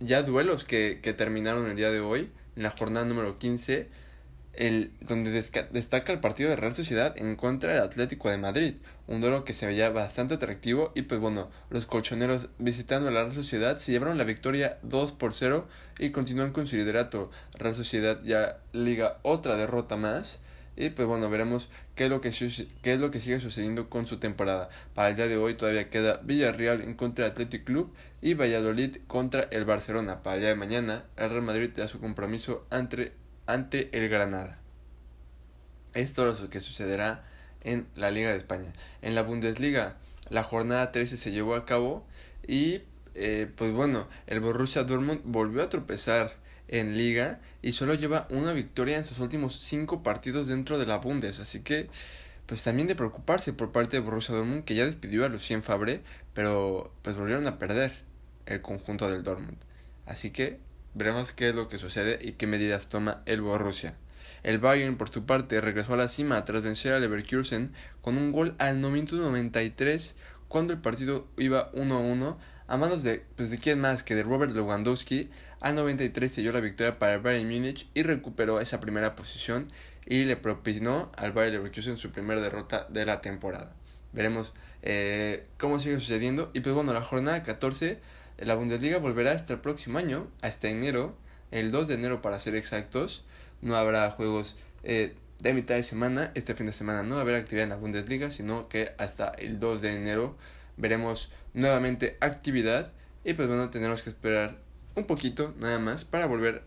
ya duelos que, que terminaron el día de hoy en la jornada número 15 el, donde destaca el partido de Real Sociedad en contra del Atlético de Madrid, un duelo que se veía bastante atractivo y pues bueno, los colchoneros visitando la Real Sociedad se llevaron la victoria 2 por 0 y continúan con su liderato. Real Sociedad ya liga otra derrota más y pues bueno, veremos qué es lo que, es lo que sigue sucediendo con su temporada. Para el día de hoy todavía queda Villarreal en contra del Athletic Club y Valladolid contra el Barcelona. Para el día de mañana el Real Madrid da su compromiso ante ante el Granada. Esto es lo que sucederá en la Liga de España. En la Bundesliga, la jornada 13 se llevó a cabo y eh, pues bueno, el Borussia Dortmund volvió a tropezar en liga y solo lleva una victoria en sus últimos cinco partidos dentro de la Bundes, así que pues también de preocuparse por parte de Borussia Dortmund que ya despidió a Lucien Fabre, pero pues volvieron a perder el conjunto del Dortmund. Así que veremos qué es lo que sucede y qué medidas toma el Borussia. El Bayern, por su parte, regresó a la cima tras vencer al Leverkusen con un gol al minuto 93 cuando el partido iba 1-1 a manos de, pues de quién más que de Robert Lewandowski. Al 93 selló la victoria para el Bayern Múnich y recuperó esa primera posición y le propinó al Bayern Leverkusen su primera derrota de la temporada. Veremos eh, cómo sigue sucediendo. Y pues bueno, la jornada 14, la Bundesliga volverá hasta el próximo año, hasta enero, el 2 de enero para ser exactos. No habrá juegos eh, de mitad de semana. Este fin de semana no va a haber actividad en la Bundesliga, sino que hasta el 2 de enero veremos nuevamente actividad. Y pues bueno, tendremos que esperar un poquito nada más para volver,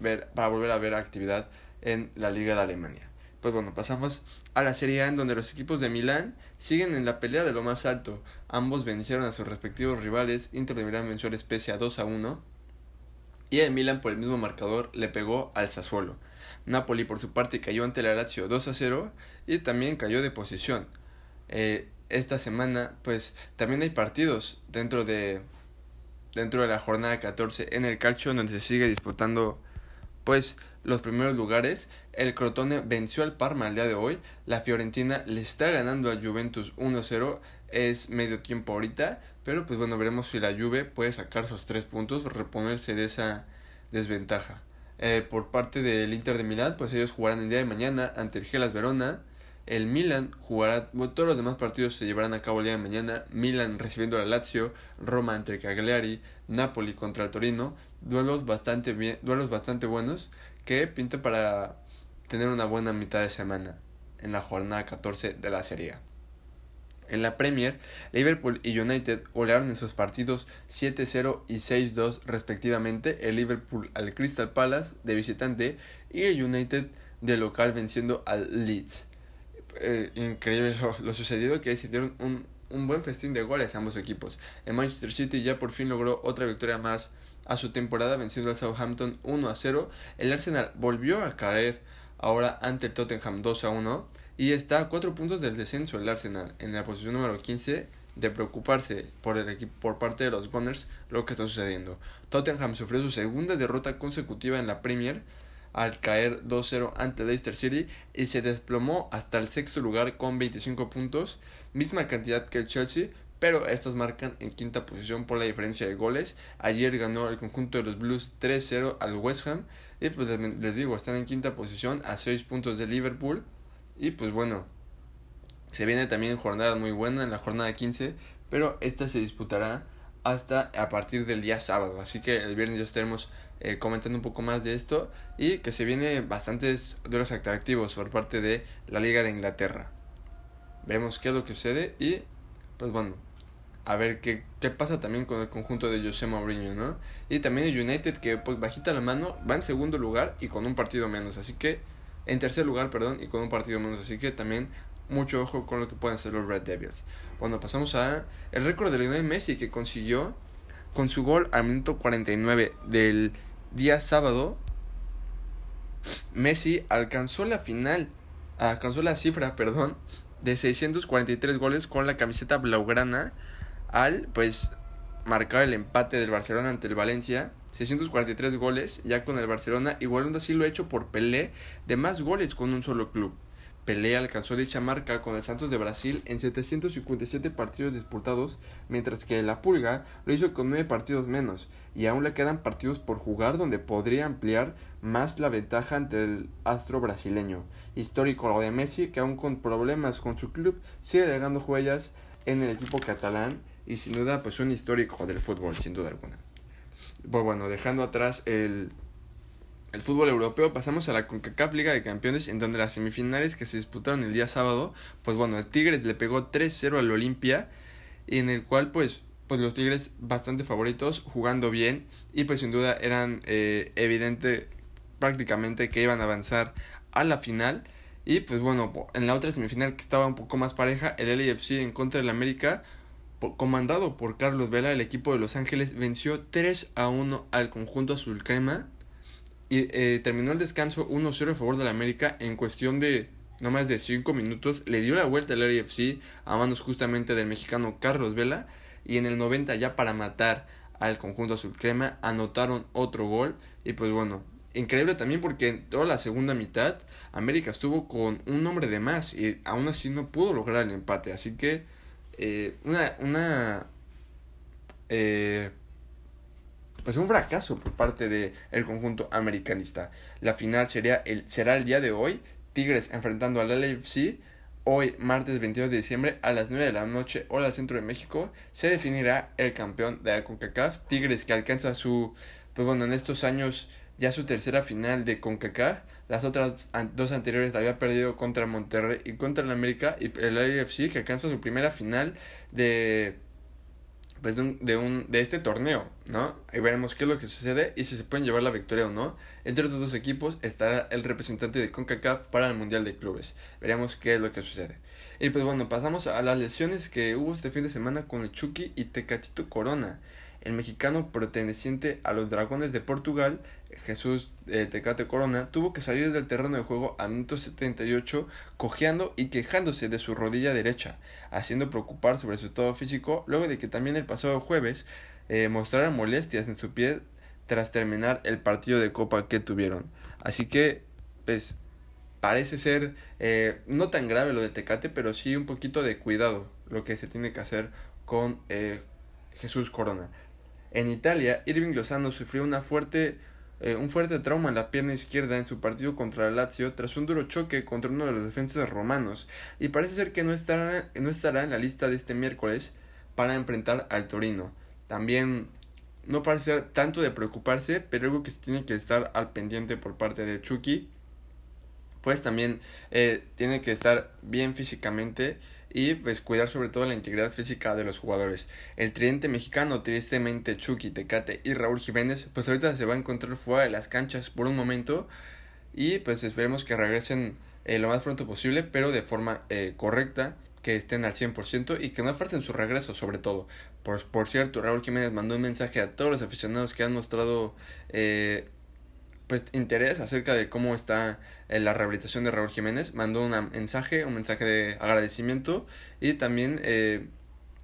ver, para volver a ver actividad en la Liga de Alemania. Pues bueno, pasamos a la Serie A en donde los equipos de Milán siguen en la pelea de lo más alto. Ambos vencieron a sus respectivos rivales. Inter de Milán venció al Spezia 2 a 1. Y el Milan por el mismo marcador le pegó al Sassuolo. Napoli por su parte cayó ante la Lazio 2 a 0 y también cayó de posición. Eh, esta semana pues también hay partidos dentro de dentro de la jornada 14 en el calcio donde se sigue disputando pues los primeros lugares. El Crotone venció al Parma el día de hoy. La Fiorentina le está ganando al Juventus 1-0. Es medio tiempo ahorita. Pero pues bueno, veremos si la Juve puede sacar sus tres puntos, reponerse de esa desventaja. Eh, por parte del Inter de Milán, pues ellos jugarán el día de mañana ante el Gelas Verona. El Milan jugará, todos los demás partidos se llevarán a cabo el día de mañana. Milan recibiendo a la Lazio, Roma entre Cagliari, Napoli contra el Torino. Duelos bastante, bien, duelos bastante buenos que pinta para tener una buena mitad de semana en la jornada 14 de la Serie En la Premier, Liverpool y United golearon en sus partidos 7-0 y 6-2 respectivamente, el Liverpool al Crystal Palace de visitante y el United de local venciendo al Leeds. Eh, increíble lo, sucedido que decidieron un, un buen festín de goles ambos equipos. El Manchester City ya por fin logró otra victoria más a su temporada venciendo al Southampton 1 a 0. El Arsenal volvió a caer ahora ante el Tottenham 2 a 1 y está a 4 puntos del descenso el Arsenal en la posición número 15 de preocuparse por el equipo por parte de los Gunners lo que está sucediendo. Tottenham sufrió su segunda derrota consecutiva en la Premier al caer 2-0 ante Leicester City y se desplomó hasta el sexto lugar con 25 puntos, misma cantidad que el Chelsea, pero estos marcan en quinta posición por la diferencia de goles. Ayer ganó el conjunto de los Blues 3-0 al West Ham y pues les digo, están en quinta posición a 6 puntos de Liverpool y pues bueno, se viene también jornada muy buena en la jornada 15, pero esta se disputará hasta a partir del día sábado, así que el viernes ya estaremos eh, comentando un poco más de esto y que se viene bastantes de los atractivos por parte de la Liga de Inglaterra. Veremos qué es lo que sucede y pues bueno, a ver qué, qué pasa también con el conjunto de José Mourinho, ¿no? Y también el United que pues bajita la mano va en segundo lugar y con un partido menos, así que en tercer lugar, perdón, y con un partido menos, así que también mucho ojo con lo que pueden hacer los Red Devils. Bueno, pasamos a el récord de Lionel Messi que consiguió con su gol al minuto 49 del día sábado, Messi alcanzó la final, alcanzó la cifra, perdón, de 643 goles con la camiseta blaugrana al pues marcar el empate del Barcelona ante el Valencia. 643 goles ya con el Barcelona, igualando así lo hecho por Pelé de más goles con un solo club. Pelé alcanzó dicha marca con el Santos de Brasil en 757 partidos disputados, mientras que la Pulga lo hizo con 9 partidos menos, y aún le quedan partidos por jugar donde podría ampliar más la ventaja ante el astro brasileño. Histórico lo de Messi, que aún con problemas con su club, sigue dejando huellas en el equipo catalán y sin duda pues un histórico del fútbol, sin duda alguna. Pues bueno, dejando atrás el el fútbol europeo pasamos a la CONCACAF Liga de Campeones en donde las semifinales que se disputaron el día sábado, pues bueno, el Tigres le pegó 3-0 al Olimpia y en el cual pues pues los Tigres bastante favoritos, jugando bien y pues sin duda eran eh, evidente prácticamente que iban a avanzar a la final Y pues bueno, en la otra semifinal que estaba un poco más pareja, el LAFC en contra del América, comandado por Carlos Vela, el equipo de Los Ángeles venció 3 a 1 al conjunto azul crema y eh, terminó el descanso 1-0 a favor del América en cuestión de no más de 5 minutos. Le dio la vuelta al LAFC a manos justamente del mexicano Carlos Vela y en el 90 ya para matar al conjunto azul crema anotaron otro gol y pues bueno increíble también porque en toda la segunda mitad América estuvo con un hombre de más y aún así no pudo lograr el empate. Así que eh, una, una eh, pues un fracaso por parte del el conjunto americanista. La final sería el, será el día de hoy. Tigres enfrentando al LAFC. Hoy, martes 22 de diciembre, a las 9 de la noche, hora centro de México, se definirá el campeón de la CONCACAF. Tigres que alcanza su, pues bueno, en estos años ya su tercera final de CONCACAF. Las otras dos anteriores la había perdido contra Monterrey y contra el América. Y el AFC que alcanza su primera final de, pues de, un, de, un, de este torneo, ¿no? Y veremos qué es lo que sucede y si se pueden llevar la victoria o no. Entre los dos equipos estará el representante de CONCACAF para el Mundial de Clubes. Veremos qué es lo que sucede. Y pues bueno, pasamos a las lesiones que hubo este fin de semana con el Chucky y Tecatito Corona. El mexicano perteneciente a los Dragones de Portugal, Jesús eh, Tecate Corona, tuvo que salir del terreno de juego a minuto 78 cojeando y quejándose de su rodilla derecha, haciendo preocupar sobre su estado físico luego de que también el pasado jueves eh, mostrara molestias en su pie tras terminar el partido de copa que tuvieron. Así que, pues, parece ser eh, no tan grave lo de Tecate, pero sí un poquito de cuidado lo que se tiene que hacer con eh, Jesús Corona. En Italia, Irving Lozano sufrió una fuerte, eh, un fuerte trauma en la pierna izquierda en su partido contra el Lazio tras un duro choque contra uno de los defensas romanos y parece ser que no estará, no estará en la lista de este miércoles para enfrentar al Torino. También no parece tanto de preocuparse, pero algo que se tiene que estar al pendiente por parte de Chucky, pues también eh, tiene que estar bien físicamente y pues cuidar sobre todo la integridad física de los jugadores. El tridente mexicano, tristemente Chucky, Tecate y Raúl Jiménez, pues ahorita se va a encontrar fuera de las canchas por un momento y pues esperemos que regresen eh, lo más pronto posible, pero de forma eh, correcta, que estén al 100% y que no farcen su regreso sobre todo. Por, por cierto, Raúl Jiménez mandó un mensaje a todos los aficionados que han mostrado eh, pues interés acerca de cómo está eh, la rehabilitación de Raúl Jiménez. Mandó un mensaje, un mensaje de agradecimiento y también eh,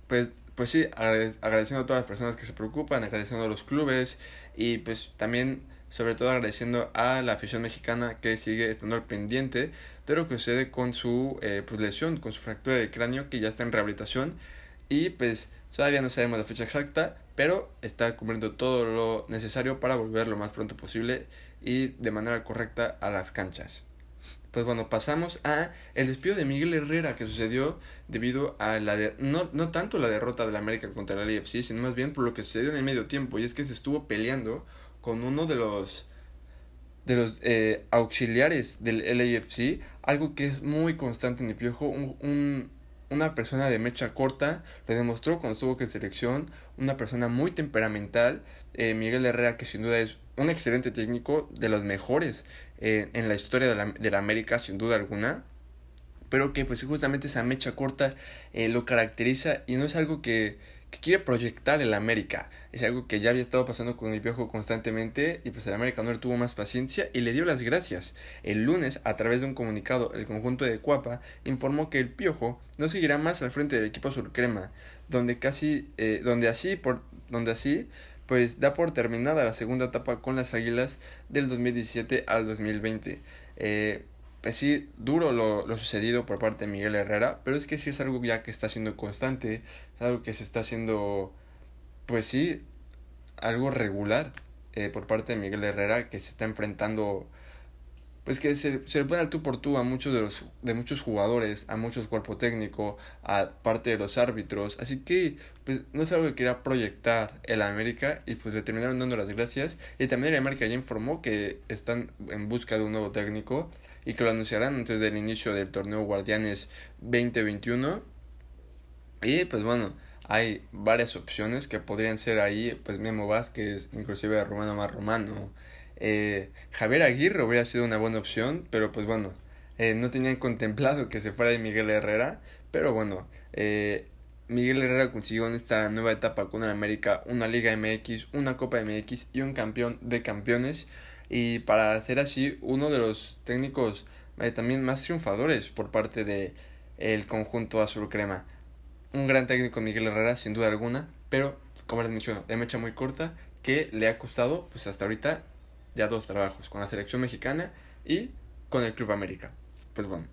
pues, pues sí, agradeciendo a todas las personas que se preocupan, agradeciendo a los clubes y pues también sobre todo agradeciendo a la afición mexicana que sigue estando al pendiente de lo que sucede con su eh, pues, lesión, con su fractura de cráneo que ya está en rehabilitación y pues todavía no sabemos la fecha exacta, pero está cumpliendo todo lo necesario para volver lo más pronto posible y de manera correcta a las canchas. Pues bueno, pasamos a el despido de Miguel Herrera que sucedió debido a la de, no, no tanto la derrota de la América contra el LAFC, sino más bien por lo que sucedió en el medio tiempo y es que se estuvo peleando con uno de los de los eh, auxiliares del LAFC, algo que es muy constante en el piojo, un, una persona de mecha corta, lo demostró cuando estuvo en selección, una persona muy temperamental, eh, Miguel Herrera que sin duda es un excelente técnico, de los mejores eh, en la historia de la, América, sin duda alguna. Pero que pues justamente esa mecha corta eh, lo caracteriza y no es algo que, que quiere proyectar el América. Es algo que ya había estado pasando con el viejo constantemente y pues el América no le tuvo más paciencia y le dio las gracias. El lunes, a través de un comunicado, el conjunto de Cuapa informó que el Piojo no seguirá más al frente del equipo surcrema, donde casi, eh, donde así, por, donde así pues da por terminada la segunda etapa con las Águilas del 2017 al 2020. Eh, pues sí, duro lo, lo, sucedido por parte de Miguel Herrera, pero es que sí es algo ya que está siendo constante, es algo que se está haciendo, pues sí, algo regular eh, por parte de Miguel Herrera, que se está enfrentando pues que se, se le pone al tú por tú a muchos de los de muchos jugadores, a muchos cuerpo técnico, a parte de los árbitros, así que pues no es algo que quería proyectar el América y pues le terminaron dando las gracias. Y también el América ya informó que están en busca de un nuevo técnico y que lo anunciarán antes del inicio del torneo Guardianes 2021 y pues bueno hay varias opciones que podrían ser ahí pues Memo Vázquez inclusive Romano más Romano eh, Javier Aguirre hubiera sido una buena opción, pero pues bueno, eh, no tenían contemplado que se fuera Miguel Herrera, pero bueno, eh, Miguel Herrera consiguió en esta nueva etapa con el América una Liga MX, una Copa MX y un campeón de campeones. Y para ser así, uno de los técnicos eh, también más triunfadores por parte de conjunto azul crema. Un gran técnico Miguel Herrera, sin duda alguna, pero como les menciono, de mecha muy corta, que le ha costado, pues hasta ahorita, ya dos trabajos, con la selección mexicana y con el Club América. Pues bueno,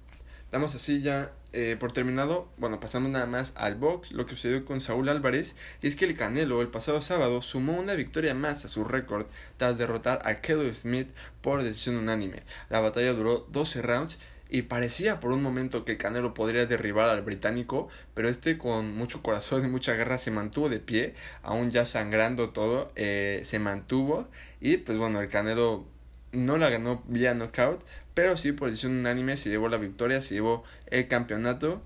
damos así ya eh, por terminado, bueno, pasamos nada más al box, lo que sucedió con Saúl Álvarez, y es que el Canelo el pasado sábado sumó una victoria más a su récord tras derrotar a Kelly Smith por decisión unánime. La batalla duró 12 rounds y parecía por un momento que el Canelo podría derribar al británico, pero este con mucho corazón y mucha guerra se mantuvo de pie, aún ya sangrando todo, eh, se mantuvo y pues bueno, el Canelo no la ganó vía knockout, pero sí por decisión unánime se llevó la victoria, se llevó el campeonato.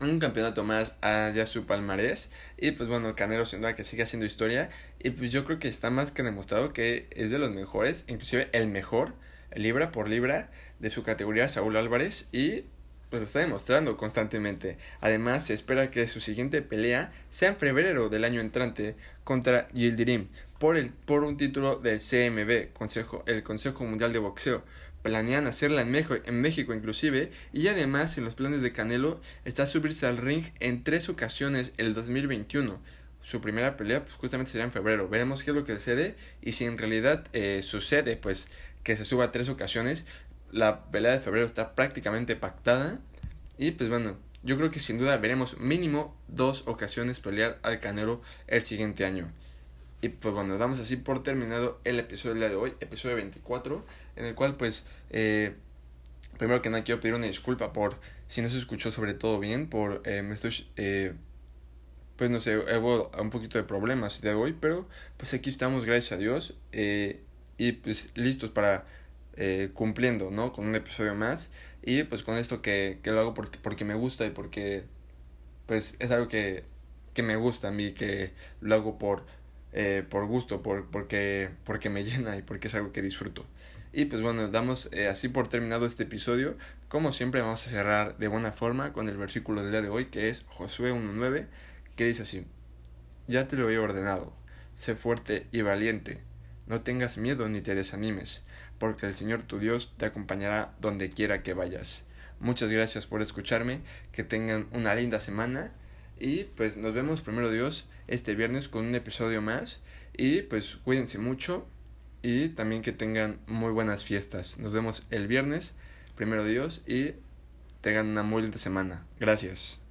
Un campeonato más a ya su palmarés. Y pues bueno, el Canelo sin duda que sigue haciendo historia. Y pues yo creo que está más que demostrado que es de los mejores, inclusive el mejor, libra por libra de su categoría, Saúl Álvarez. Y pues lo está demostrando constantemente. Además, se espera que su siguiente pelea sea en febrero del año entrante contra Yildirim por, el, por un título del CMB, Consejo, el Consejo Mundial de Boxeo planean hacerla en México, en México inclusive, y además en los planes de Canelo está subirse al ring en tres ocasiones el 2021. Su primera pelea pues justamente será en febrero. Veremos qué es lo que sucede y si en realidad eh, sucede pues que se suba tres ocasiones. La pelea de febrero está prácticamente pactada y pues bueno, yo creo que sin duda veremos mínimo dos ocasiones pelear al Canelo el siguiente año. Y pues bueno, damos así por terminado el episodio del día de hoy, episodio 24, en el cual pues, eh, primero que nada quiero pedir una disculpa por si no se escuchó sobre todo bien, por, eh, me estoy, eh, pues no sé, hubo un poquito de problemas de hoy, pero pues aquí estamos, gracias a Dios, eh, y pues listos para eh, cumpliendo, ¿no? Con un episodio más, y pues con esto que, que lo hago porque, porque me gusta y porque, pues es algo que, que me gusta a mí, que lo hago por eh, por gusto, por, porque, porque me llena y porque es algo que disfruto. Y pues bueno, damos eh, así por terminado este episodio. Como siempre vamos a cerrar de buena forma con el versículo del día de hoy que es Josué 1.9 que dice así, ya te lo he ordenado, sé fuerte y valiente, no tengas miedo ni te desanimes, porque el Señor tu Dios te acompañará donde quiera que vayas. Muchas gracias por escucharme, que tengan una linda semana y pues nos vemos primero Dios este viernes con un episodio más. Y pues cuídense mucho y también que tengan muy buenas fiestas. Nos vemos el viernes, primero Dios, y tengan una muy linda semana. Gracias.